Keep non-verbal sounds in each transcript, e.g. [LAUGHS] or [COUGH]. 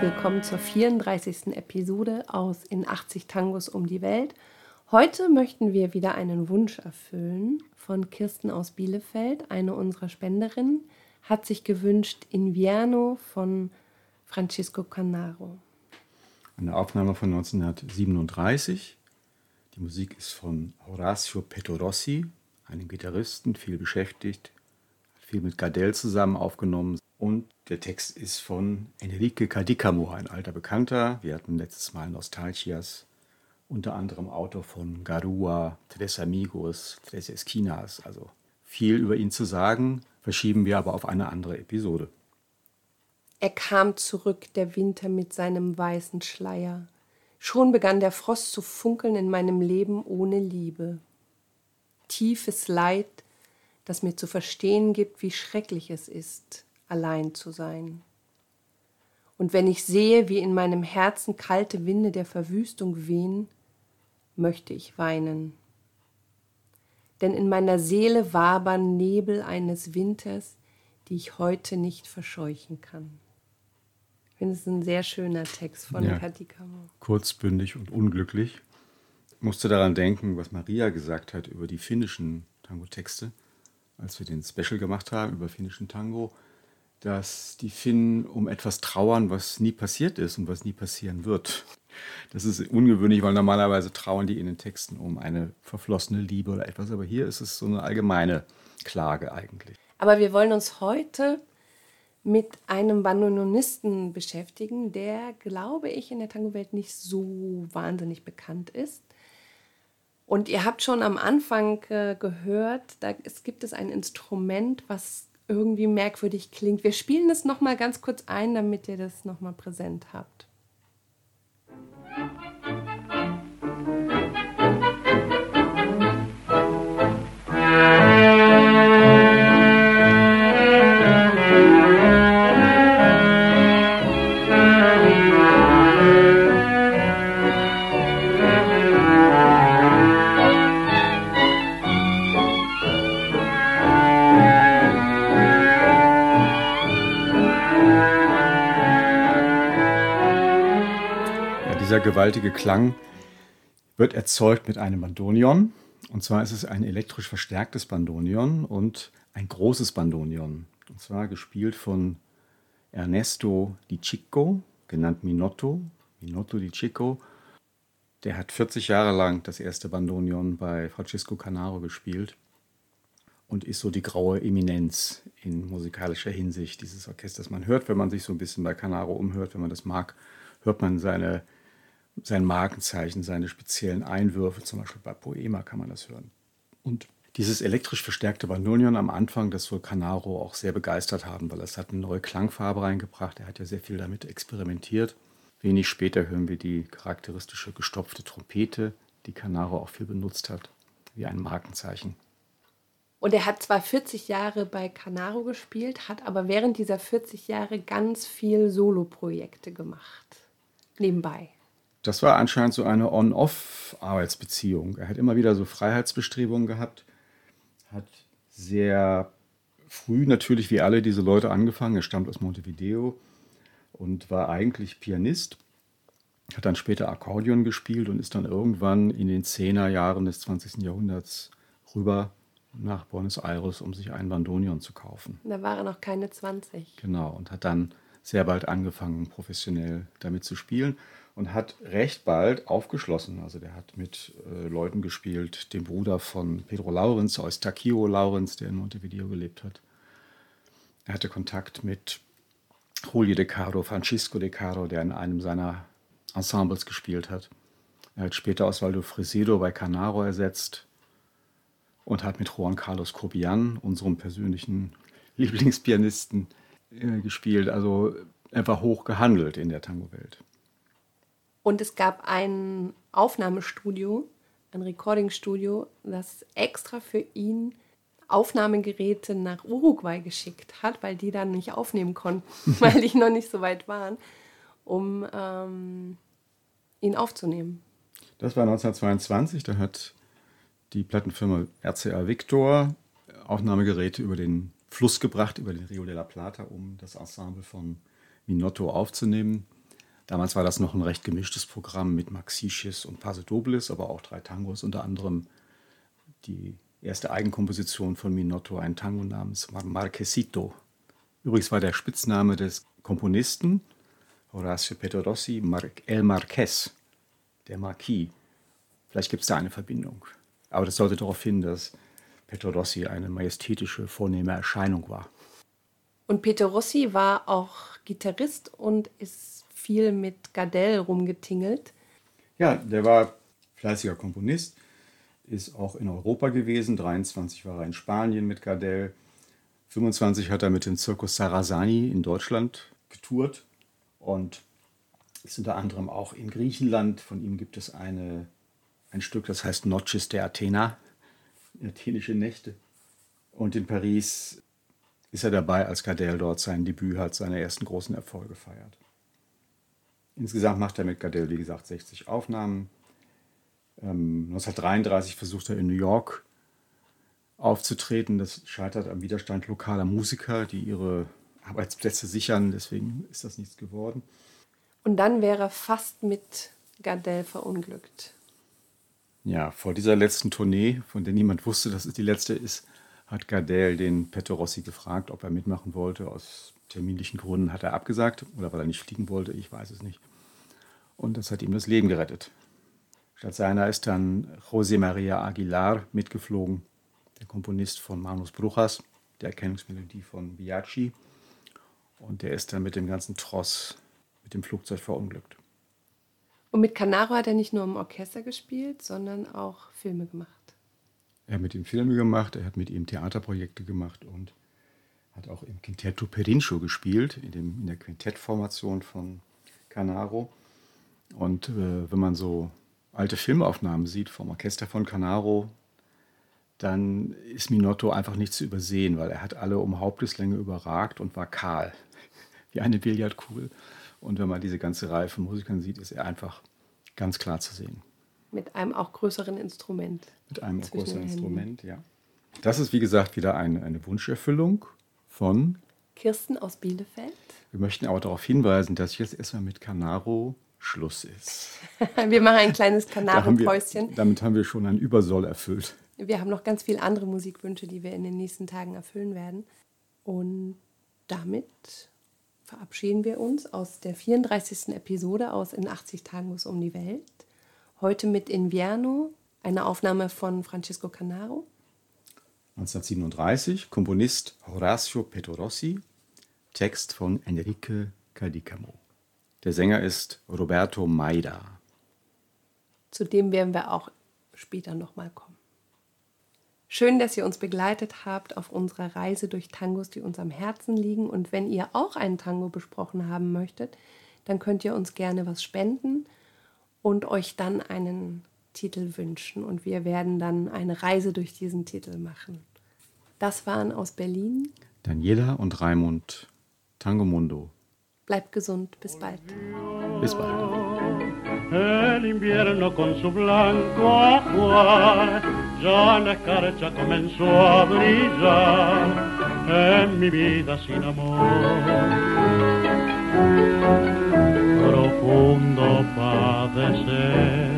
willkommen zur 34. Episode aus In 80 Tangos um die Welt. Heute möchten wir wieder einen Wunsch erfüllen von Kirsten aus Bielefeld, eine unserer Spenderinnen, hat sich gewünscht Invierno von Francisco Canaro. Eine Aufnahme von 1937. Die Musik ist von Horacio Petorossi, einem Gitarristen, viel beschäftigt, viel mit Gardel zusammen aufgenommen. Und der Text ist von Enrique Cadicamo, ein alter Bekannter. Wir hatten letztes Mal Nostalgias unter anderem Autor von Garua, Tres Amigos, Tres Esquinas. Also viel über ihn zu sagen, verschieben wir aber auf eine andere Episode. Er kam zurück, der Winter mit seinem weißen Schleier. Schon begann der Frost zu funkeln in meinem Leben ohne Liebe. Tiefes Leid, das mir zu verstehen gibt, wie schrecklich es ist, allein zu sein. Und wenn ich sehe, wie in meinem Herzen kalte Winde der Verwüstung wehen, möchte ich weinen. Denn in meiner Seele wabern Nebel eines Winters, die ich heute nicht verscheuchen kann. Ich finde es ein sehr schöner Text von ja, Katikamo. Kurzbündig und unglücklich. Ich musste daran denken, was Maria gesagt hat über die finnischen Tango-Texte, als wir den Special gemacht haben über finnischen Tango, dass die Finnen um etwas trauern, was nie passiert ist und was nie passieren wird. Das ist ungewöhnlich, weil normalerweise trauern die in den Texten um eine verflossene Liebe oder etwas. Aber hier ist es so eine allgemeine Klage eigentlich. Aber wir wollen uns heute mit einem Bandoneonisten beschäftigen, der, glaube ich, in der Tango-Welt nicht so wahnsinnig bekannt ist. Und ihr habt schon am Anfang äh, gehört, da es gibt es ein Instrument, was irgendwie merkwürdig klingt. Wir spielen es noch mal ganz kurz ein, damit ihr das noch mal präsent habt. Dieser gewaltige Klang wird erzeugt mit einem Bandonion. Und zwar ist es ein elektrisch verstärktes Bandonion und ein großes Bandonion. Und zwar gespielt von Ernesto Di Chico, genannt Minotto. Minotto Di Chico. Der hat 40 Jahre lang das erste Bandonion bei Francisco Canaro gespielt und ist so die graue Eminenz in musikalischer Hinsicht dieses Orchesters. Man hört, wenn man sich so ein bisschen bei Canaro umhört, wenn man das mag, hört man seine sein Markenzeichen, seine speziellen Einwürfe, zum Beispiel bei Poema kann man das hören. Und dieses elektrisch verstärkte Bandonion am Anfang, das soll Canaro auch sehr begeistert haben, weil es hat eine neue Klangfarbe reingebracht. Er hat ja sehr viel damit experimentiert. Wenig später hören wir die charakteristische gestopfte Trompete, die Canaro auch viel benutzt hat, wie ein Markenzeichen. Und er hat zwar 40 Jahre bei Canaro gespielt, hat aber während dieser 40 Jahre ganz viel Soloprojekte gemacht. Nebenbei das war anscheinend so eine On-Off-Arbeitsbeziehung. Er hat immer wieder so Freiheitsbestrebungen gehabt, hat sehr früh natürlich wie alle diese Leute angefangen. Er stammt aus Montevideo und war eigentlich Pianist, hat dann später Akkordeon gespielt und ist dann irgendwann in den 10er Jahren des 20. Jahrhunderts rüber nach Buenos Aires, um sich ein Bandonion zu kaufen. Da war er noch keine 20. Genau, und hat dann sehr bald angefangen, professionell damit zu spielen und hat recht bald aufgeschlossen. Also der hat mit äh, Leuten gespielt, dem Bruder von Pedro Laurenz, Eustachio Laurenz, der in Montevideo gelebt hat. Er hatte Kontakt mit Julio De Caro, Francisco De Caro, der in einem seiner Ensembles gespielt hat. Er hat später Osvaldo Fresedo bei Canaro ersetzt und hat mit Juan Carlos Cobian, unserem persönlichen Lieblingspianisten, äh, gespielt. Also er war hoch gehandelt in der Tango-Welt. Und es gab ein Aufnahmestudio, ein Recordingstudio, das extra für ihn Aufnahmegeräte nach Uruguay geschickt hat, weil die dann nicht aufnehmen konnten, [LAUGHS] weil die noch nicht so weit waren, um ähm, ihn aufzunehmen. Das war 1922, da hat die Plattenfirma RCA Victor Aufnahmegeräte über den Fluss gebracht, über den Rio de la Plata, um das Ensemble von Minotto aufzunehmen. Damals war das noch ein recht gemischtes Programm mit Maxiches und Paso Dobles, aber auch drei Tangos, unter anderem die erste Eigenkomposition von Minotto, ein Tango namens Marquesito. Übrigens war der Spitzname des Komponisten Horacio Petorossi El Marquez, der Marquis. Vielleicht gibt es da eine Verbindung. Aber das sollte darauf hin, dass Petorossi eine majestätische, vornehme Erscheinung war. Und Petorossi war auch Gitarrist und ist viel mit Gardel rumgetingelt. Ja, der war fleißiger Komponist, ist auch in Europa gewesen. 23 war er in Spanien mit Gardel. 25 hat er mit dem Circus Sarasani in Deutschland getourt und ist unter anderem auch in Griechenland. Von ihm gibt es eine, ein Stück, das heißt Noches de Athena, athenische Nächte. Und in Paris ist er dabei, als Gardel dort sein Debüt hat, seine ersten großen Erfolge feiert. Insgesamt macht er mit Gardel, wie gesagt, 60 Aufnahmen. Ähm, 1933 versucht er in New York aufzutreten. Das scheitert am Widerstand lokaler Musiker, die ihre Arbeitsplätze sichern. Deswegen ist das nichts geworden. Und dann wäre er fast mit Gardel verunglückt. Ja, vor dieser letzten Tournee, von der niemand wusste, dass es die letzte ist, hat Gardel den Rossi gefragt, ob er mitmachen wollte. Aus terminlichen Gründen hat er abgesagt oder weil er nicht fliegen wollte, ich weiß es nicht. Und das hat ihm das Leben gerettet. Statt seiner ist dann José María Aguilar mitgeflogen, der Komponist von Manus Brujas, der Erkennungsmelodie von Biaggi. Und der ist dann mit dem ganzen Tross mit dem Flugzeug verunglückt. Und mit Canaro hat er nicht nur im Orchester gespielt, sondern auch Filme gemacht. Er hat mit ihm Filme gemacht, er hat mit ihm Theaterprojekte gemacht und hat auch im Quintetto Perincho gespielt, in, dem, in der Quintettformation von Canaro. Und äh, wenn man so alte Filmaufnahmen sieht vom Orchester von Canaro, dann ist Minotto einfach nicht zu übersehen, weil er hat alle um Haupteslänge überragt und war kahl, [LAUGHS] wie eine Billardkugel. Und wenn man diese ganze Reihe von Musikern sieht, ist er einfach ganz klar zu sehen. Mit einem auch größeren Instrument. Mit einem auch größeren Instrument, ja. Das ist, wie gesagt, wieder eine, eine Wunscherfüllung von Kirsten aus Bielefeld. Wir möchten aber darauf hinweisen, dass jetzt erstmal mit Canaro Schluss ist. [LAUGHS] wir machen ein kleines Canaro-Päuschen. Damit haben wir schon ein Übersoll erfüllt. Wir haben noch ganz viele andere Musikwünsche, die wir in den nächsten Tagen erfüllen werden. Und damit verabschieden wir uns aus der 34. Episode aus In 80 Tagen muss um die Welt. Heute mit Invierno, eine Aufnahme von Francisco Canaro. 1937, Komponist Horacio Petorossi, Text von Enrique Cadicamo. Der Sänger ist Roberto Maida. Zu dem werden wir auch später nochmal kommen. Schön, dass ihr uns begleitet habt auf unserer Reise durch Tangos, die uns am Herzen liegen. Und wenn ihr auch einen Tango besprochen haben möchtet, dann könnt ihr uns gerne was spenden und euch dann einen Titel wünschen. Und wir werden dann eine Reise durch diesen Titel machen. Das waren aus Berlin Daniela und Raimund Tango Mundo. Bleibt gesund, bis bald. Bis bald. El invierno con su blanco ajuar ya la escarcha comenzó a brillar en mi vida sin amor. Profundo padecer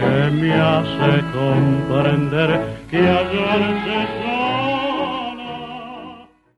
que me hace comprender que ayer se